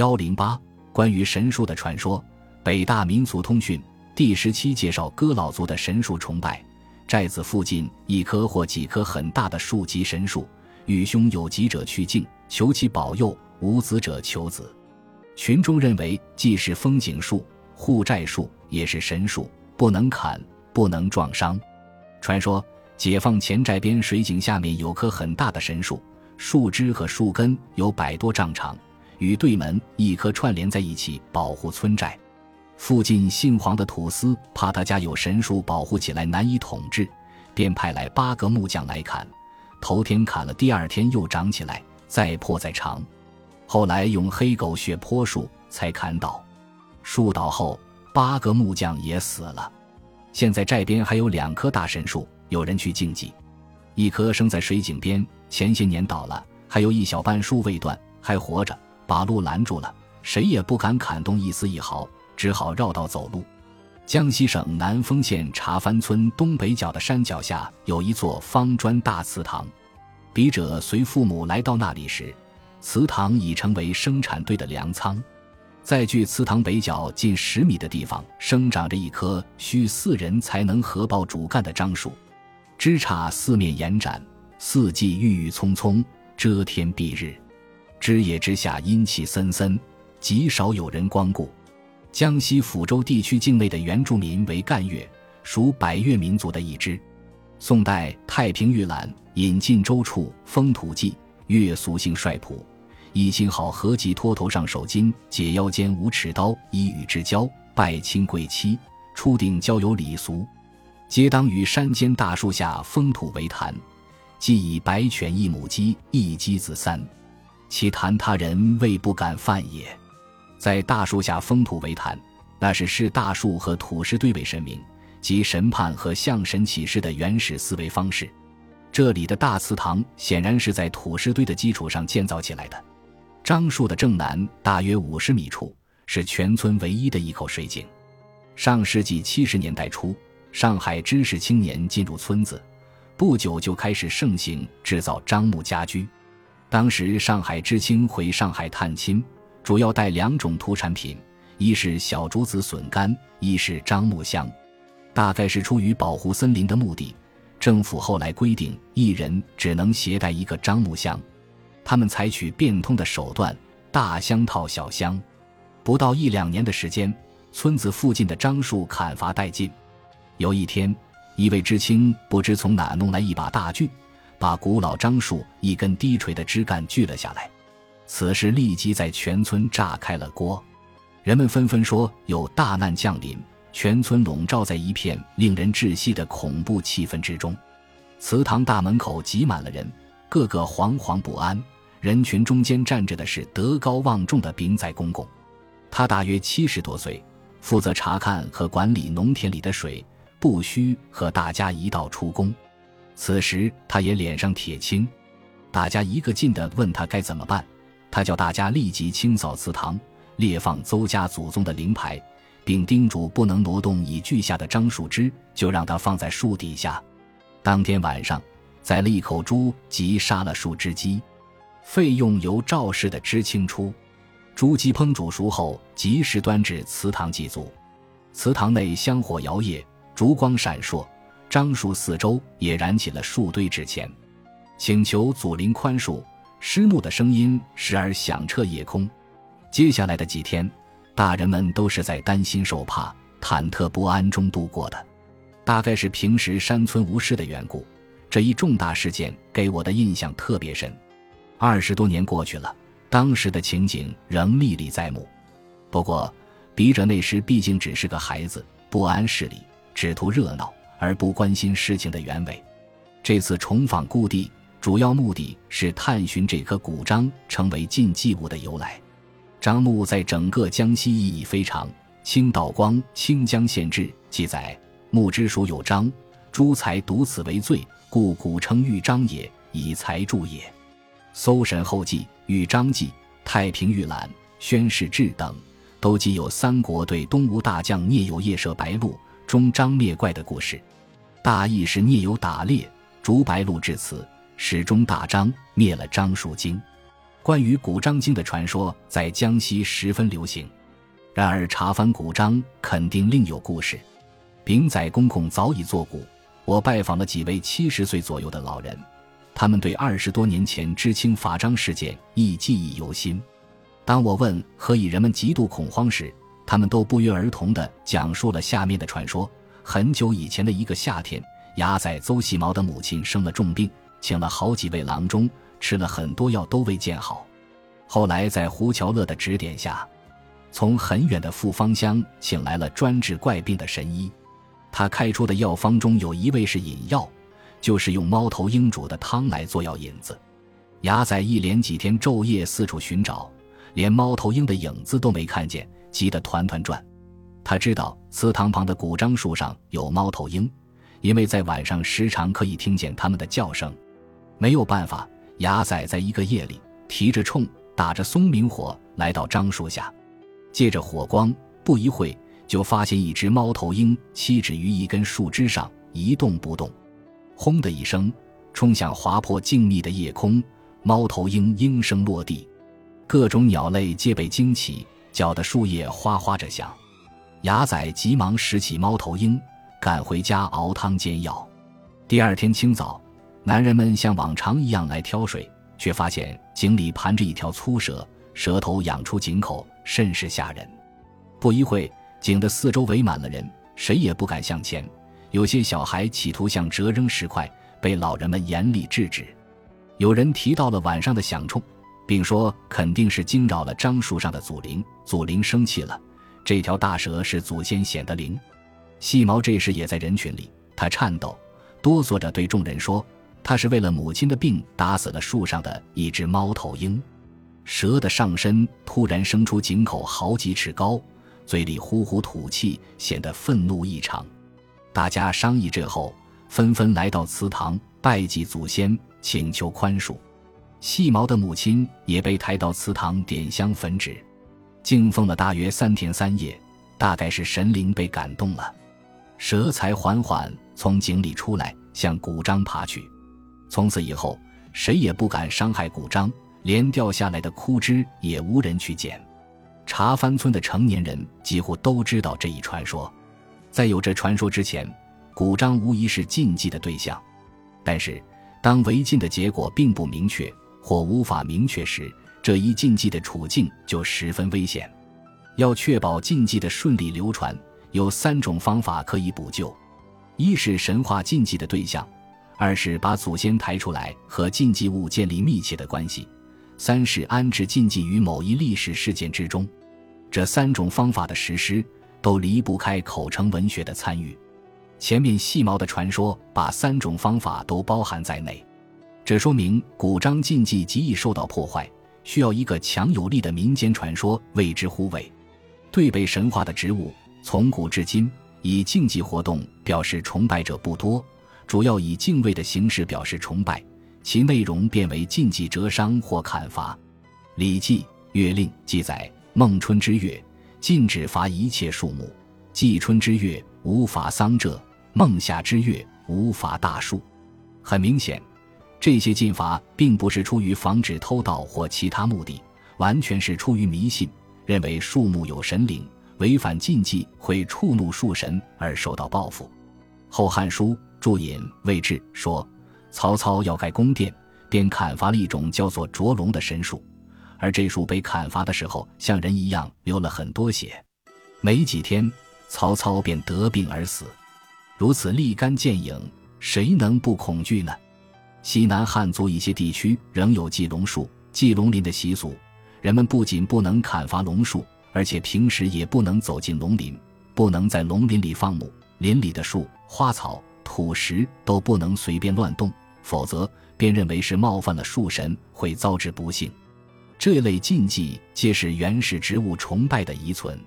幺零八关于神树的传说，北大民俗通讯第十七介绍哥老族的神树崇拜。寨子附近一棵或几棵很大的树即神树，遇凶有疾者去敬，求其保佑；无子者求子。群众认为，既是风景树、护寨树，也是神树，不能砍，不能撞伤。传说，解放前寨边水井下面有棵很大的神树，树枝和树根有百多丈长，与对门一棵串联在一起，保护村寨。附近姓黄的土司怕他家有神树保护起来难以统治，便派来八个木匠来砍。头天砍了，第二天又长起来，再破再长。后来用黑狗血泼树，才砍倒。树倒后，八个木匠也死了。现在寨边还有两棵大神树，有人去敬祭。一棵生在水井边，前些年倒了；还有一小半树未断，还活着，把路拦住了，谁也不敢砍动一丝一毫。只好绕道走路。江西省南丰县茶帆村东北角的山脚下有一座方砖大祠堂。笔者随父母来到那里时，祠堂已成为生产队的粮仓。在距祠堂北角近十米的地方，生长着一棵需四人才能合抱主干的樟树，枝杈四面延展，四季郁郁葱葱，遮天蔽日。枝叶之下阴气森森，极少有人光顾。江西抚州地区境内的原住民为赣越，属百越民族的一支。宋代《太平御览》引进周处《封土记》，越俗姓帅朴，一心好合及脱头上手巾，解腰间无尺刀，以与之交，拜亲贵戚，初定交友礼俗，皆当于山间大树下封土为坛，即以白犬一母鸡，一鸡子三，其谈他人未不敢犯也。在大树下封土为坛，那是视大树和土石堆为神明及审判和向神启示的原始思维方式。这里的大祠堂显然是在土石堆的基础上建造起来的。樟树的正南大约五十米处是全村唯一的一口水井。上世纪七十年代初，上海知识青年进入村子，不久就开始盛行制造樟木家居。当时上海知青回上海探亲。主要带两种土产品，一是小竹子笋干，一是樟木香。大概是出于保护森林的目的，政府后来规定一人只能携带一个樟木箱。他们采取变通的手段，大箱套小箱。不到一两年的时间，村子附近的樟树砍伐殆尽。有一天，一位知青不知从哪弄来一把大锯，把古老樟树一根低垂的枝干锯了下来。此事立即在全村炸开了锅，人们纷纷说有大难降临，全村笼罩在一片令人窒息的恐怖气氛之中。祠堂大门口挤满了人，个个惶惶不安。人群中间站着的是德高望重的丙仔公公，他大约七十多岁，负责查看和管理农田里的水，不需和大家一道出工。此时他也脸上铁青，大家一个劲地问他该怎么办。他叫大家立即清扫祠堂，列放邹家祖宗的灵牌，并叮嘱不能挪动已锯下的樟树枝，就让它放在树底下。当天晚上，宰了一口猪，及杀了数只鸡，费用由赵氏的知青出。猪鸡烹煮熟后，及时端至祠堂祭祖。祠堂内香火摇曳，烛光闪烁，樟树四周也燃起了数堆纸钱，请求祖灵宽恕。师怒的声音时而响彻夜空。接下来的几天，大人们都是在担心受怕、忐忑不安中度过的。大概是平时山村无事的缘故，这一重大事件给我的印象特别深。二十多年过去了，当时的情景仍历历在目。不过，笔者那时毕竟只是个孩子，不谙事理，只图热闹，而不关心事情的原委。这次重访故地。主要目的是探寻这棵古樟成为禁忌物的由来。樟木在整个江西意义非常。清道光《清江县志》记载：“木之属有樟，诸才独此为最，故古称玉章也，以材著也。”搜神后记、玉章记、太平御览、宣示志等，都记有三国对东吴大将聂友夜射白鹿，中张灭怪的故事。大意是聂友打猎，逐白鹿至此。始终大张灭了张树精，关于古章经的传说在江西十分流行，然而查翻古章肯定另有故事。丙仔公公早已作古，我拜访了几位七十岁左右的老人，他们对二十多年前知青法章事件亦记忆犹新。当我问何以人们极度恐慌时，他们都不约而同地讲述了下面的传说：很久以前的一个夏天，牙仔邹细毛的母亲生了重病，请了好几位郎中，吃了很多药都未见好。后来在胡乔乐的指点下，从很远的富方乡请来了专治怪病的神医。他开出的药方中有一味是饮药，就是用猫头鹰煮的汤来做药引子。牙仔一连几天昼夜四处寻找，连猫头鹰的影子都没看见。急得团团转，他知道祠堂旁的古樟树上有猫头鹰，因为在晚上时常可以听见它们的叫声。没有办法，牙仔在一个夜里提着铳，打着松明火来到樟树下，借着火光，不一会就发现一只猫头鹰栖止于一根树枝上一动不动。轰的一声，冲向划破静谧的夜空，猫头鹰应声落地，各种鸟类皆被惊起。搅得树叶哗哗着响，牙仔急忙拾起猫头鹰，赶回家熬汤煎药。第二天清早，男人们像往常一样来挑水，却发现井里盘着一条粗蛇，蛇头仰出井口，甚是吓人。不一会，井的四周围满了人，谁也不敢向前。有些小孩企图向蛇扔石块，被老人们严厉制止。有人提到了晚上的响冲。并说肯定是惊扰了樟树上的祖灵，祖灵生气了。这条大蛇是祖先显的灵。细毛这时也在人群里，他颤抖哆嗦着对众人说：“他是为了母亲的病打死了树上的一只猫头鹰。”蛇的上身突然生出井口好几尺高，嘴里呼呼吐气，显得愤怒异常。大家商议之后，纷纷来到祠堂拜祭祖先，请求宽恕。细毛的母亲也被抬到祠堂点香焚纸，敬奉了大约三天三夜，大概是神灵被感动了，蛇才缓缓从井里出来，向古章爬去。从此以后，谁也不敢伤害古章，连掉下来的枯枝也无人去捡。茶番村的成年人几乎都知道这一传说，在有这传说之前，古章无疑是禁忌的对象，但是当违禁的结果并不明确。或无法明确时，这一禁忌的处境就十分危险。要确保禁忌的顺利流传，有三种方法可以补救：一是神话禁忌的对象；二是把祖先抬出来和禁忌物建立密切的关系；三是安置禁忌于某一历史事件之中。这三种方法的实施，都离不开口称文学的参与。前面细毛的传说把三种方法都包含在内。这说明古章禁忌极易受到破坏，需要一个强有力的民间传说为之护卫。对被神话的植物，从古至今以禁忌活动表示崇拜者不多，主要以敬畏的形式表示崇拜，其内容变为禁忌折伤或砍伐。《礼记·月令》记载：孟春之月，禁止伐一切树木；季春之月，无伐桑柘；孟夏之月，无伐大树。很明显。这些禁伐并不是出于防止偷盗或其他目的，完全是出于迷信，认为树木有神灵，违反禁忌会触怒树神而受到报复。《后汉书·注引·魏志》说，曹操要盖宫殿，便砍伐了一种叫做卓龙的神树，而这树被砍伐的时候，像人一样流了很多血，没几天，曹操便得病而死。如此立竿见影，谁能不恐惧呢？西南汉族一些地区仍有祭龙树、祭龙鳞的习俗，人们不仅不能砍伐龙树，而且平时也不能走进龙林，不能在龙林里放牧，林里的树、花草、土石都不能随便乱动，否则便认为是冒犯了树神，会遭致不幸。这类禁忌皆是原始植物崇拜的遗存。